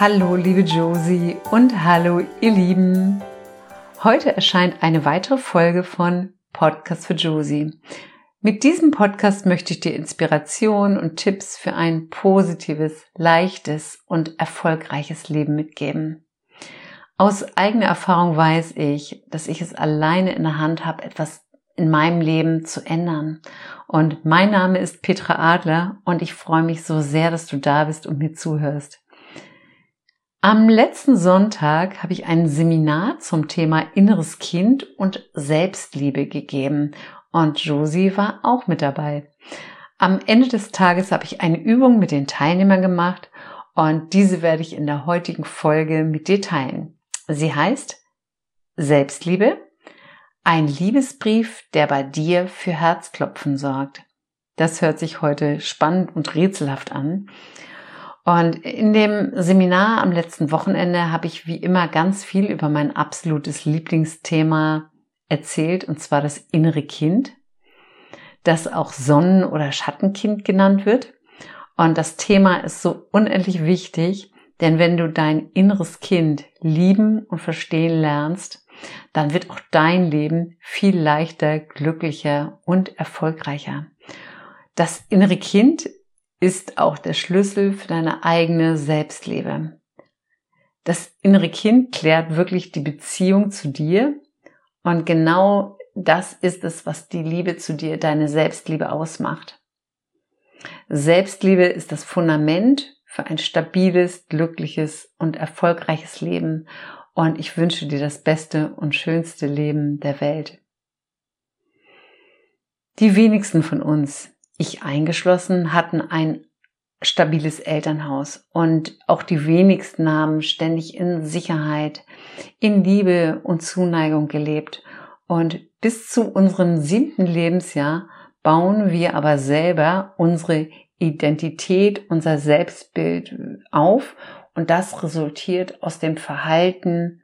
Hallo, liebe Josie und hallo, ihr Lieben. Heute erscheint eine weitere Folge von Podcast für Josie. Mit diesem Podcast möchte ich dir Inspiration und Tipps für ein positives, leichtes und erfolgreiches Leben mitgeben. Aus eigener Erfahrung weiß ich, dass ich es alleine in der Hand habe, etwas in meinem Leben zu ändern. Und mein Name ist Petra Adler und ich freue mich so sehr, dass du da bist und mir zuhörst. Am letzten Sonntag habe ich ein Seminar zum Thema inneres Kind und Selbstliebe gegeben und Josie war auch mit dabei. Am Ende des Tages habe ich eine Übung mit den Teilnehmern gemacht und diese werde ich in der heutigen Folge mit dir teilen. Sie heißt Selbstliebe, ein Liebesbrief, der bei dir für Herzklopfen sorgt. Das hört sich heute spannend und rätselhaft an. Und in dem Seminar am letzten Wochenende habe ich wie immer ganz viel über mein absolutes Lieblingsthema erzählt, und zwar das innere Kind, das auch Sonnen- oder Schattenkind genannt wird. Und das Thema ist so unendlich wichtig, denn wenn du dein inneres Kind lieben und verstehen lernst, dann wird auch dein Leben viel leichter, glücklicher und erfolgreicher. Das innere Kind ist auch der Schlüssel für deine eigene Selbstliebe. Das innere Kind klärt wirklich die Beziehung zu dir und genau das ist es, was die Liebe zu dir, deine Selbstliebe ausmacht. Selbstliebe ist das Fundament für ein stabiles, glückliches und erfolgreiches Leben und ich wünsche dir das beste und schönste Leben der Welt. Die wenigsten von uns ich eingeschlossen, hatten ein stabiles Elternhaus und auch die wenigsten haben ständig in Sicherheit, in Liebe und Zuneigung gelebt. Und bis zu unserem siebten Lebensjahr bauen wir aber selber unsere Identität, unser Selbstbild auf und das resultiert aus dem Verhalten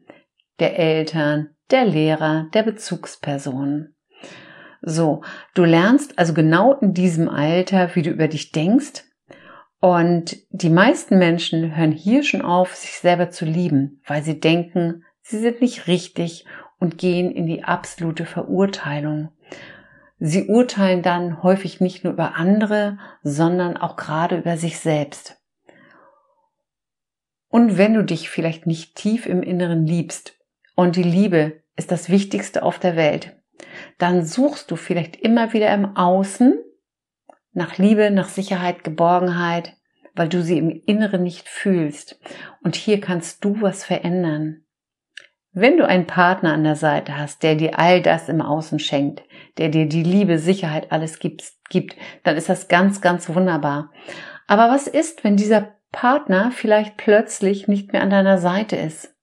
der Eltern, der Lehrer, der Bezugspersonen. So, du lernst also genau in diesem Alter, wie du über dich denkst. Und die meisten Menschen hören hier schon auf, sich selber zu lieben, weil sie denken, sie sind nicht richtig und gehen in die absolute Verurteilung. Sie urteilen dann häufig nicht nur über andere, sondern auch gerade über sich selbst. Und wenn du dich vielleicht nicht tief im Inneren liebst, und die Liebe ist das Wichtigste auf der Welt, dann suchst du vielleicht immer wieder im Außen nach Liebe, nach Sicherheit, Geborgenheit, weil du sie im Inneren nicht fühlst. Und hier kannst du was verändern. Wenn du einen Partner an der Seite hast, der dir all das im Außen schenkt, der dir die Liebe, Sicherheit, alles gibt, dann ist das ganz, ganz wunderbar. Aber was ist, wenn dieser Partner vielleicht plötzlich nicht mehr an deiner Seite ist?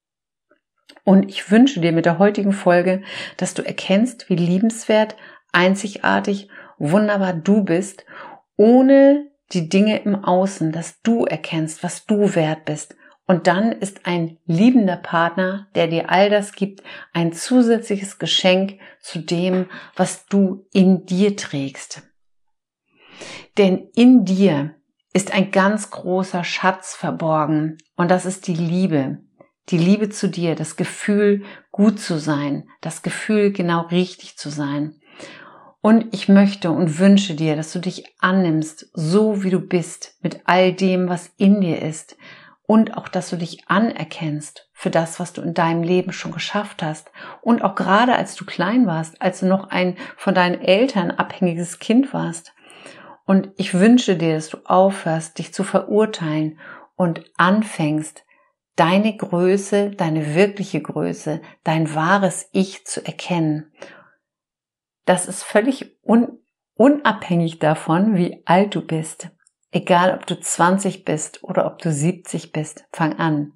Und ich wünsche dir mit der heutigen Folge, dass du erkennst, wie liebenswert, einzigartig, wunderbar du bist, ohne die Dinge im Außen, dass du erkennst, was du wert bist. Und dann ist ein liebender Partner, der dir all das gibt, ein zusätzliches Geschenk zu dem, was du in dir trägst. Denn in dir ist ein ganz großer Schatz verborgen und das ist die Liebe die Liebe zu dir, das Gefühl, gut zu sein, das Gefühl, genau richtig zu sein. Und ich möchte und wünsche dir, dass du dich annimmst, so wie du bist, mit all dem, was in dir ist. Und auch, dass du dich anerkennst für das, was du in deinem Leben schon geschafft hast. Und auch gerade als du klein warst, als du noch ein von deinen Eltern abhängiges Kind warst. Und ich wünsche dir, dass du aufhörst, dich zu verurteilen und anfängst, deine Größe, deine wirkliche Größe, dein wahres Ich zu erkennen. Das ist völlig un unabhängig davon, wie alt du bist. Egal, ob du 20 bist oder ob du 70 bist, fang an.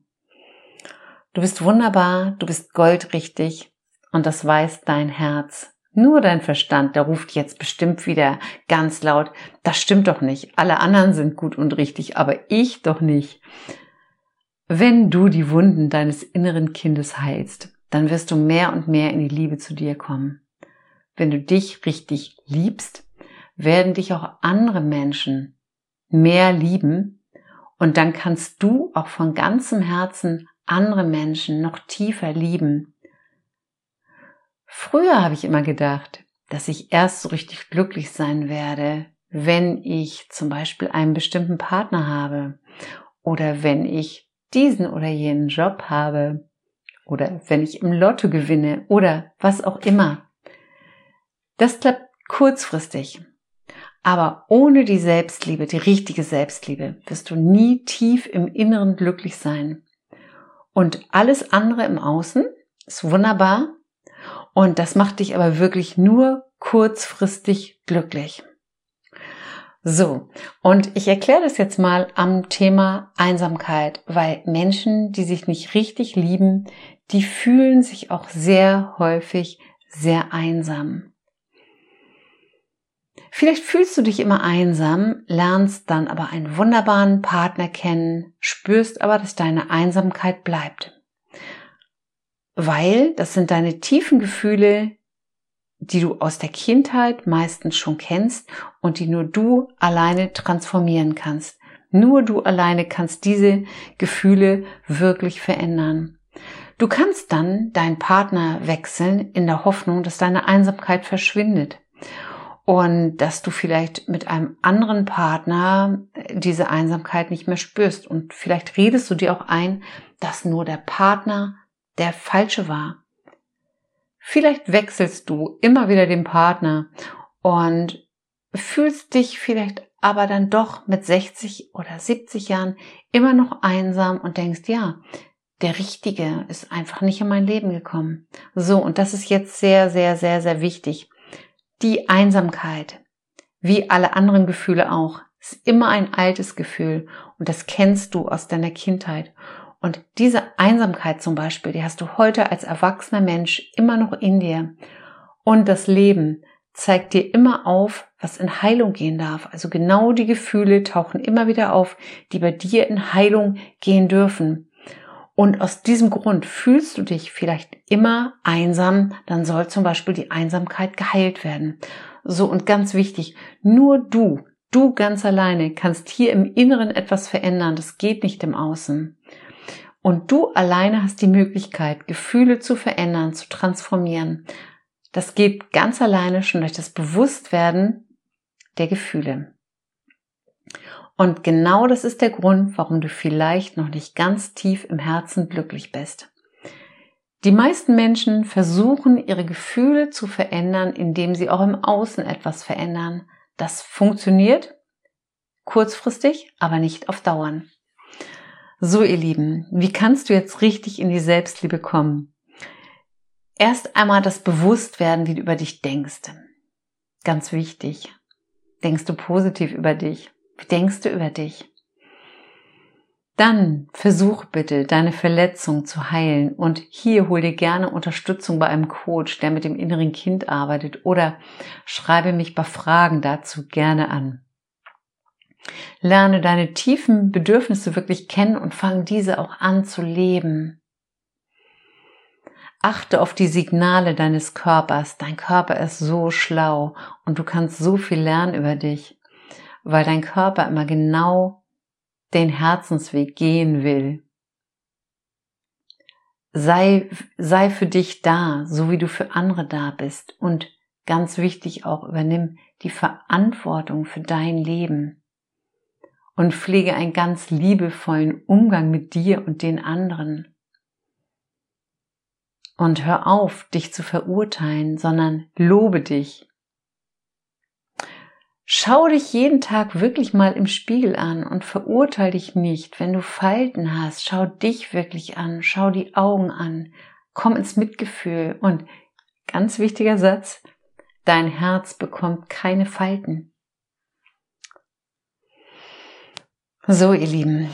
Du bist wunderbar, du bist goldrichtig und das weiß dein Herz. Nur dein Verstand, der ruft jetzt bestimmt wieder ganz laut, das stimmt doch nicht. Alle anderen sind gut und richtig, aber ich doch nicht. Wenn du die Wunden deines inneren Kindes heilst, dann wirst du mehr und mehr in die Liebe zu dir kommen. Wenn du dich richtig liebst, werden dich auch andere Menschen mehr lieben Und dann kannst du auch von ganzem Herzen andere Menschen noch tiefer lieben. Früher habe ich immer gedacht, dass ich erst so richtig glücklich sein werde, wenn ich zum Beispiel einen bestimmten Partner habe oder wenn ich diesen oder jenen Job habe oder wenn ich im Lotto gewinne oder was auch immer. Das klappt kurzfristig. Aber ohne die Selbstliebe, die richtige Selbstliebe, wirst du nie tief im Inneren glücklich sein. Und alles andere im Außen ist wunderbar. Und das macht dich aber wirklich nur kurzfristig glücklich. So, und ich erkläre das jetzt mal am Thema Einsamkeit, weil Menschen, die sich nicht richtig lieben, die fühlen sich auch sehr häufig sehr einsam. Vielleicht fühlst du dich immer einsam, lernst dann aber einen wunderbaren Partner kennen, spürst aber, dass deine Einsamkeit bleibt. Weil das sind deine tiefen Gefühle, die du aus der Kindheit meistens schon kennst und die nur du alleine transformieren kannst. Nur du alleine kannst diese Gefühle wirklich verändern. Du kannst dann deinen Partner wechseln in der Hoffnung, dass deine Einsamkeit verschwindet und dass du vielleicht mit einem anderen Partner diese Einsamkeit nicht mehr spürst und vielleicht redest du dir auch ein, dass nur der Partner der falsche war Vielleicht wechselst du immer wieder den Partner und fühlst dich vielleicht aber dann doch mit 60 oder 70 Jahren immer noch einsam und denkst, ja, der Richtige ist einfach nicht in mein Leben gekommen. So, und das ist jetzt sehr, sehr, sehr, sehr wichtig. Die Einsamkeit, wie alle anderen Gefühle auch, ist immer ein altes Gefühl und das kennst du aus deiner Kindheit. Und diese Einsamkeit zum Beispiel, die hast du heute als erwachsener Mensch immer noch in dir. Und das Leben zeigt dir immer auf, was in Heilung gehen darf. Also genau die Gefühle tauchen immer wieder auf, die bei dir in Heilung gehen dürfen. Und aus diesem Grund fühlst du dich vielleicht immer einsam, dann soll zum Beispiel die Einsamkeit geheilt werden. So und ganz wichtig, nur du, du ganz alleine kannst hier im Inneren etwas verändern. Das geht nicht im Außen. Und du alleine hast die Möglichkeit, Gefühle zu verändern, zu transformieren. Das geht ganz alleine schon durch das Bewusstwerden der Gefühle. Und genau das ist der Grund, warum du vielleicht noch nicht ganz tief im Herzen glücklich bist. Die meisten Menschen versuchen, ihre Gefühle zu verändern, indem sie auch im Außen etwas verändern. Das funktioniert kurzfristig, aber nicht auf Dauern. So, ihr Lieben, wie kannst du jetzt richtig in die Selbstliebe kommen? Erst einmal das Bewusstwerden, wie du über dich denkst. Ganz wichtig. Denkst du positiv über dich? Wie denkst du über dich? Dann versuch bitte, deine Verletzung zu heilen und hier hol dir gerne Unterstützung bei einem Coach, der mit dem inneren Kind arbeitet oder schreibe mich bei Fragen dazu gerne an. Lerne deine tiefen Bedürfnisse wirklich kennen und fang diese auch an zu leben. Achte auf die Signale deines Körpers. Dein Körper ist so schlau und du kannst so viel lernen über dich, weil dein Körper immer genau den Herzensweg gehen will. Sei, sei für dich da, so wie du für andere da bist und ganz wichtig auch übernimm die Verantwortung für dein Leben und pflege einen ganz liebevollen Umgang mit dir und den anderen. Und hör auf, dich zu verurteilen, sondern lobe dich. Schau dich jeden Tag wirklich mal im Spiegel an und verurteile dich nicht. Wenn du Falten hast, schau dich wirklich an, schau die Augen an, komm ins Mitgefühl und ganz wichtiger Satz, dein Herz bekommt keine Falten. So, ihr Lieben,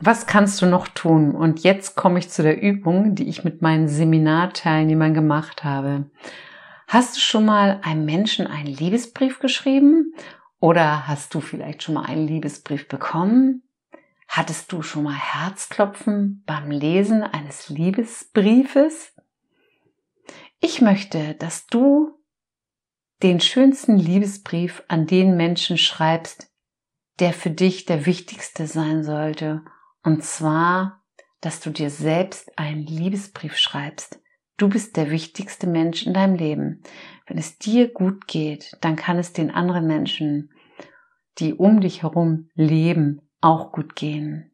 was kannst du noch tun? Und jetzt komme ich zu der Übung, die ich mit meinen Seminarteilnehmern gemacht habe. Hast du schon mal einem Menschen einen Liebesbrief geschrieben? Oder hast du vielleicht schon mal einen Liebesbrief bekommen? Hattest du schon mal Herzklopfen beim Lesen eines Liebesbriefes? Ich möchte, dass du den schönsten Liebesbrief an den Menschen schreibst, der für dich der wichtigste sein sollte. Und zwar, dass du dir selbst einen Liebesbrief schreibst. Du bist der wichtigste Mensch in deinem Leben. Wenn es dir gut geht, dann kann es den anderen Menschen, die um dich herum leben, auch gut gehen.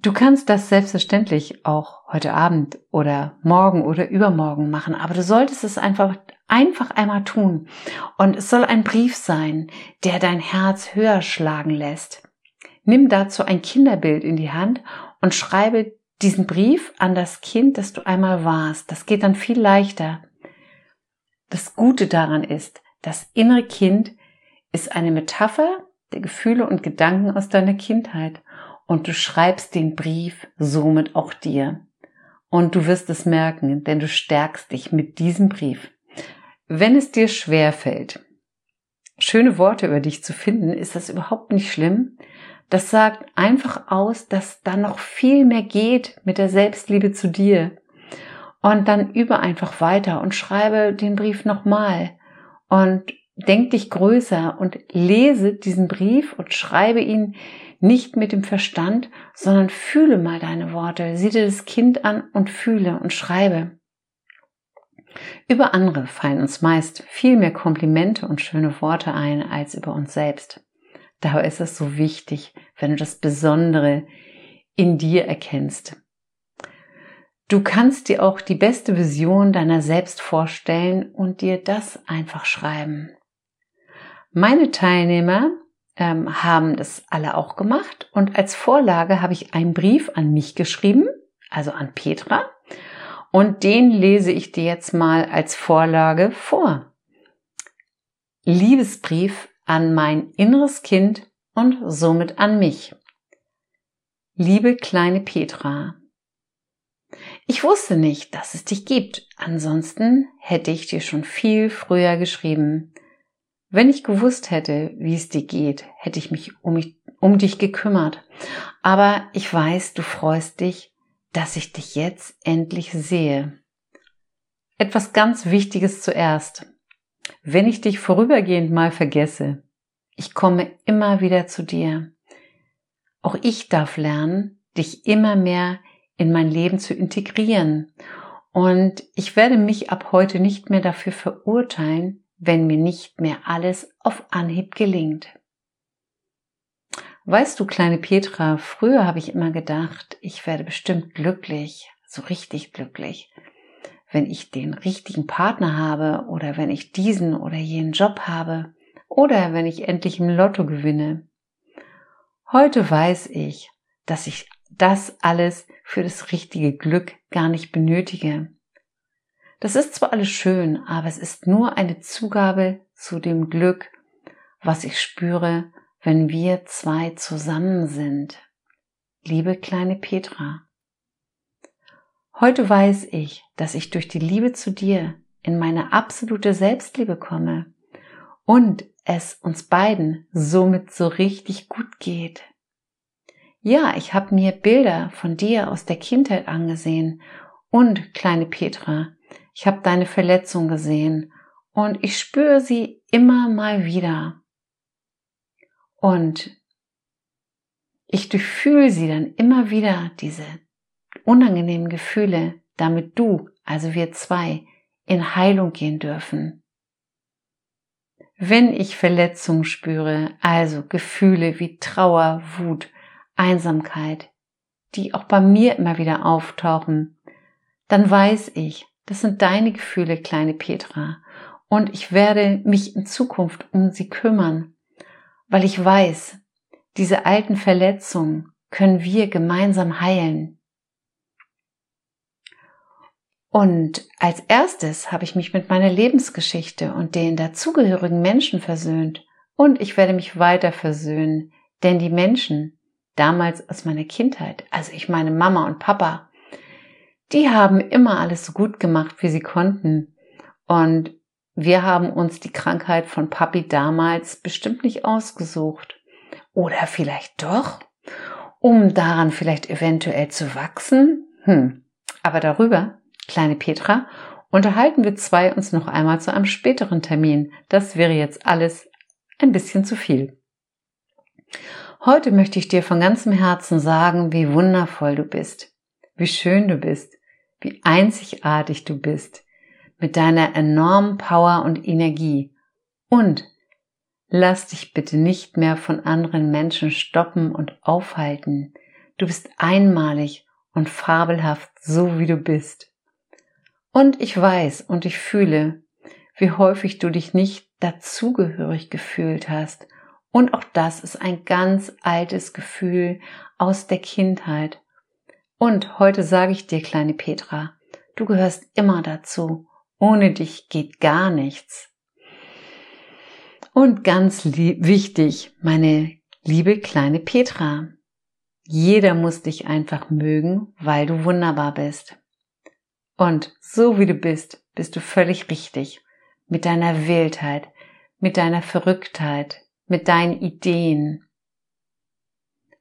Du kannst das selbstverständlich auch heute Abend oder morgen oder übermorgen machen, aber du solltest es einfach, einfach einmal tun. Und es soll ein Brief sein, der dein Herz höher schlagen lässt. Nimm dazu ein Kinderbild in die Hand und schreibe diesen Brief an das Kind, das du einmal warst. Das geht dann viel leichter. Das Gute daran ist, das innere Kind ist eine Metapher der Gefühle und Gedanken aus deiner Kindheit und du schreibst den Brief somit auch dir. Und du wirst es merken, denn du stärkst dich mit diesem Brief. Wenn es dir schwer fällt, schöne Worte über dich zu finden, ist das überhaupt nicht schlimm. Das sagt einfach aus, dass da noch viel mehr geht mit der Selbstliebe zu dir. Und dann übe einfach weiter und schreibe den Brief nochmal. Und denk dich größer und lese diesen Brief und schreibe ihn nicht mit dem Verstand, sondern fühle mal deine Worte, sieh dir das Kind an und fühle und schreibe. Über andere fallen uns meist viel mehr Komplimente und schöne Worte ein als über uns selbst. Daher ist es so wichtig, wenn du das Besondere in dir erkennst. Du kannst dir auch die beste Vision deiner selbst vorstellen und dir das einfach schreiben. Meine Teilnehmer ähm, haben das alle auch gemacht. Und als Vorlage habe ich einen Brief an mich geschrieben, also an Petra. Und den lese ich dir jetzt mal als Vorlage vor. Liebesbrief an mein inneres Kind und somit an mich. Liebe kleine Petra, ich wusste nicht, dass es dich gibt. Ansonsten hätte ich dir schon viel früher geschrieben. Wenn ich gewusst hätte, wie es dir geht, hätte ich mich um, mich um dich gekümmert. Aber ich weiß, du freust dich, dass ich dich jetzt endlich sehe. Etwas ganz Wichtiges zuerst. Wenn ich dich vorübergehend mal vergesse, ich komme immer wieder zu dir. Auch ich darf lernen, dich immer mehr in mein Leben zu integrieren. Und ich werde mich ab heute nicht mehr dafür verurteilen, wenn mir nicht mehr alles auf Anhieb gelingt. Weißt du, kleine Petra, früher habe ich immer gedacht, ich werde bestimmt glücklich, so richtig glücklich, wenn ich den richtigen Partner habe oder wenn ich diesen oder jenen Job habe oder wenn ich endlich im Lotto gewinne. Heute weiß ich, dass ich das alles für das richtige Glück gar nicht benötige. Das ist zwar alles schön, aber es ist nur eine Zugabe zu dem Glück, was ich spüre, wenn wir zwei zusammen sind. Liebe kleine Petra. Heute weiß ich, dass ich durch die Liebe zu dir in meine absolute Selbstliebe komme und es uns beiden somit so richtig gut geht. Ja, ich habe mir Bilder von dir aus der Kindheit angesehen und kleine Petra, ich habe deine Verletzung gesehen und ich spüre sie immer mal wieder. Und ich durchfühle sie dann immer wieder, diese unangenehmen Gefühle, damit du, also wir zwei, in Heilung gehen dürfen. Wenn ich Verletzungen spüre, also Gefühle wie Trauer, Wut, Einsamkeit, die auch bei mir immer wieder auftauchen, dann weiß ich, das sind deine Gefühle, kleine Petra. Und ich werde mich in Zukunft um sie kümmern, weil ich weiß, diese alten Verletzungen können wir gemeinsam heilen. Und als erstes habe ich mich mit meiner Lebensgeschichte und den dazugehörigen Menschen versöhnt. Und ich werde mich weiter versöhnen, denn die Menschen damals aus meiner Kindheit, also ich meine Mama und Papa, die haben immer alles so gut gemacht, wie sie konnten. Und wir haben uns die Krankheit von Papi damals bestimmt nicht ausgesucht. Oder vielleicht doch, um daran vielleicht eventuell zu wachsen? Hm. Aber darüber, kleine Petra, unterhalten wir zwei uns noch einmal zu einem späteren Termin. Das wäre jetzt alles ein bisschen zu viel. Heute möchte ich dir von ganzem Herzen sagen, wie wundervoll du bist, wie schön du bist, wie einzigartig du bist, mit deiner enormen Power und Energie. Und lass dich bitte nicht mehr von anderen Menschen stoppen und aufhalten. Du bist einmalig und fabelhaft, so wie du bist. Und ich weiß und ich fühle, wie häufig du dich nicht dazugehörig gefühlt hast. Und auch das ist ein ganz altes Gefühl aus der Kindheit. Und heute sage ich dir, kleine Petra, du gehörst immer dazu. Ohne dich geht gar nichts. Und ganz wichtig, meine liebe kleine Petra, jeder muss dich einfach mögen, weil du wunderbar bist. Und so wie du bist, bist du völlig richtig. Mit deiner Wildheit, mit deiner Verrücktheit, mit deinen Ideen.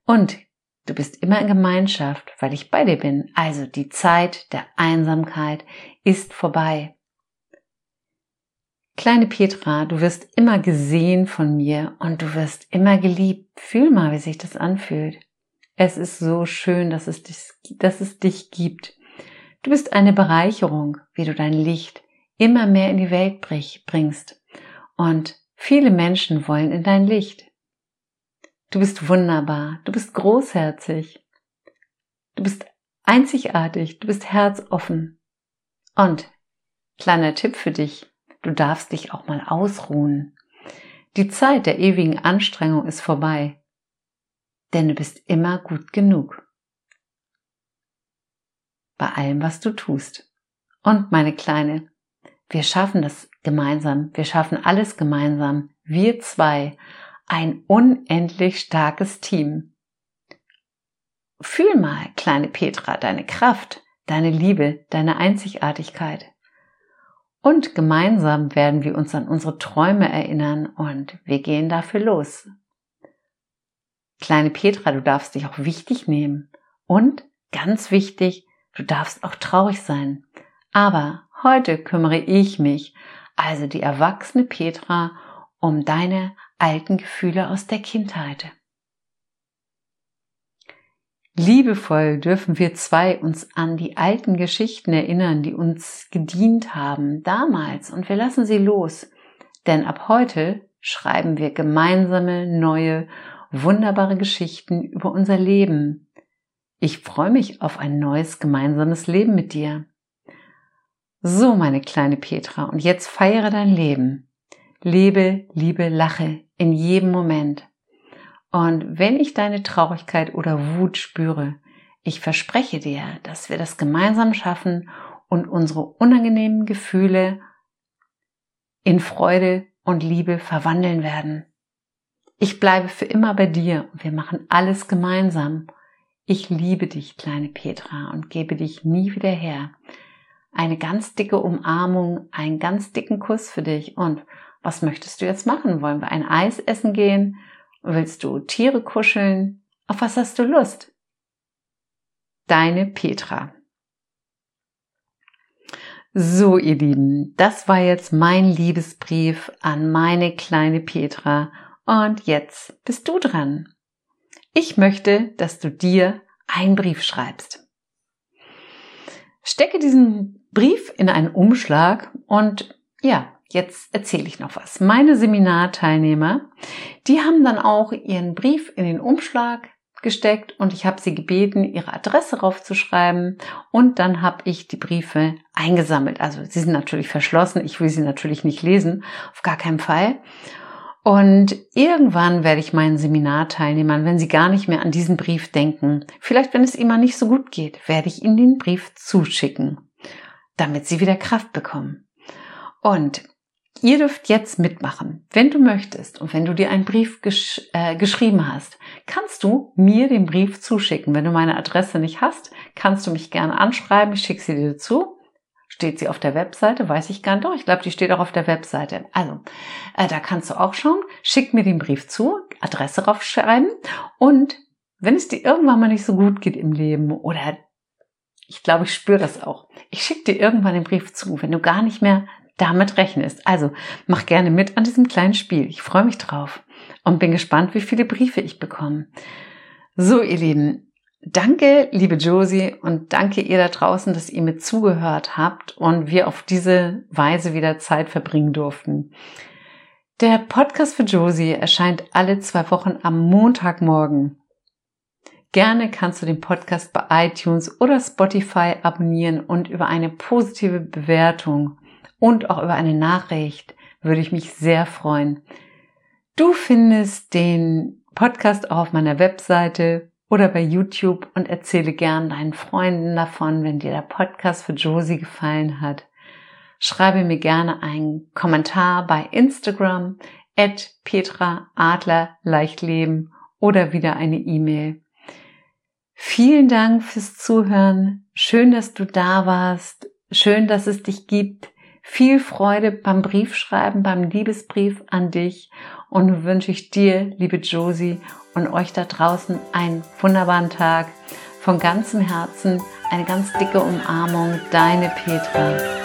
Und du bist immer in Gemeinschaft, weil ich bei dir bin. Also die Zeit der Einsamkeit ist vorbei. Kleine Petra, du wirst immer gesehen von mir und du wirst immer geliebt. Fühl mal, wie sich das anfühlt. Es ist so schön, dass es dich, dass es dich gibt. Du bist eine Bereicherung, wie du dein Licht immer mehr in die Welt bringst. Und viele Menschen wollen in dein Licht. Du bist wunderbar, du bist großherzig, du bist einzigartig, du bist herzoffen. Und kleiner Tipp für dich, du darfst dich auch mal ausruhen. Die Zeit der ewigen Anstrengung ist vorbei denn du bist immer gut genug. Bei allem, was du tust. Und meine Kleine, wir schaffen das gemeinsam, wir schaffen alles gemeinsam, wir zwei, ein unendlich starkes Team. Fühl mal, kleine Petra, deine Kraft, deine Liebe, deine Einzigartigkeit. Und gemeinsam werden wir uns an unsere Träume erinnern und wir gehen dafür los. Kleine Petra, du darfst dich auch wichtig nehmen. Und ganz wichtig, du darfst auch traurig sein. Aber heute kümmere ich mich, also die erwachsene Petra, um deine alten Gefühle aus der Kindheit. Liebevoll dürfen wir zwei uns an die alten Geschichten erinnern, die uns gedient haben damals und wir lassen sie los. Denn ab heute schreiben wir gemeinsame neue wunderbare Geschichten über unser Leben. Ich freue mich auf ein neues gemeinsames Leben mit dir. So, meine kleine Petra, und jetzt feiere dein Leben. Lebe, liebe, lache in jedem Moment. Und wenn ich deine Traurigkeit oder Wut spüre, ich verspreche dir, dass wir das gemeinsam schaffen und unsere unangenehmen Gefühle in Freude und Liebe verwandeln werden. Ich bleibe für immer bei dir und wir machen alles gemeinsam. Ich liebe dich, kleine Petra, und gebe dich nie wieder her. Eine ganz dicke Umarmung, einen ganz dicken Kuss für dich. Und was möchtest du jetzt machen? Wollen wir ein Eis essen gehen? Willst du Tiere kuscheln? Auf was hast du Lust? Deine Petra. So, ihr Lieben, das war jetzt mein Liebesbrief an meine kleine Petra und jetzt bist du dran. Ich möchte, dass du dir einen Brief schreibst. Stecke diesen Brief in einen Umschlag und ja, jetzt erzähle ich noch was. Meine Seminarteilnehmer, die haben dann auch ihren Brief in den Umschlag gesteckt und ich habe sie gebeten, ihre Adresse raufzuschreiben und dann habe ich die Briefe eingesammelt. Also sie sind natürlich verschlossen, ich will sie natürlich nicht lesen, auf gar keinen Fall. Und irgendwann werde ich meinen Seminarteilnehmern, wenn sie gar nicht mehr an diesen Brief denken, vielleicht wenn es mal nicht so gut geht, werde ich ihnen den Brief zuschicken, damit sie wieder Kraft bekommen. Und ihr dürft jetzt mitmachen. Wenn du möchtest und wenn du dir einen Brief gesch äh, geschrieben hast, kannst du mir den Brief zuschicken. Wenn du meine Adresse nicht hast, kannst du mich gerne anschreiben. Ich schicke sie dir zu. Steht sie auf der Webseite? Weiß ich gar nicht. Doch, ich glaube, die steht auch auf der Webseite. Also, äh, da kannst du auch schauen. Schick mir den Brief zu, Adresse raufschreiben und wenn es dir irgendwann mal nicht so gut geht im Leben oder ich glaube, ich spüre das auch. Ich schicke dir irgendwann den Brief zu, wenn du gar nicht mehr damit rechnest. Also mach gerne mit an diesem kleinen Spiel. Ich freue mich drauf und bin gespannt, wie viele Briefe ich bekomme. So, ihr Lieben, danke, liebe Josie, und danke ihr da draußen, dass ihr mir zugehört habt und wir auf diese Weise wieder Zeit verbringen durften. Der Podcast für Josie erscheint alle zwei Wochen am Montagmorgen. Gerne kannst du den Podcast bei iTunes oder Spotify abonnieren und über eine positive Bewertung und auch über eine Nachricht würde ich mich sehr freuen. Du findest den Podcast auch auf meiner Webseite oder bei YouTube und erzähle gern deinen Freunden davon, wenn dir der Podcast für Josie gefallen hat. Schreibe mir gerne einen Kommentar bei Instagram at Petra Adler Leichtleben oder wieder eine E-Mail. Vielen Dank fürs Zuhören. Schön, dass du da warst. Schön, dass es dich gibt. Viel Freude beim Briefschreiben, beim Liebesbrief an dich und nun wünsche ich dir, liebe Josie, und euch da draußen einen wunderbaren Tag. Von ganzem Herzen eine ganz dicke Umarmung, deine Petra.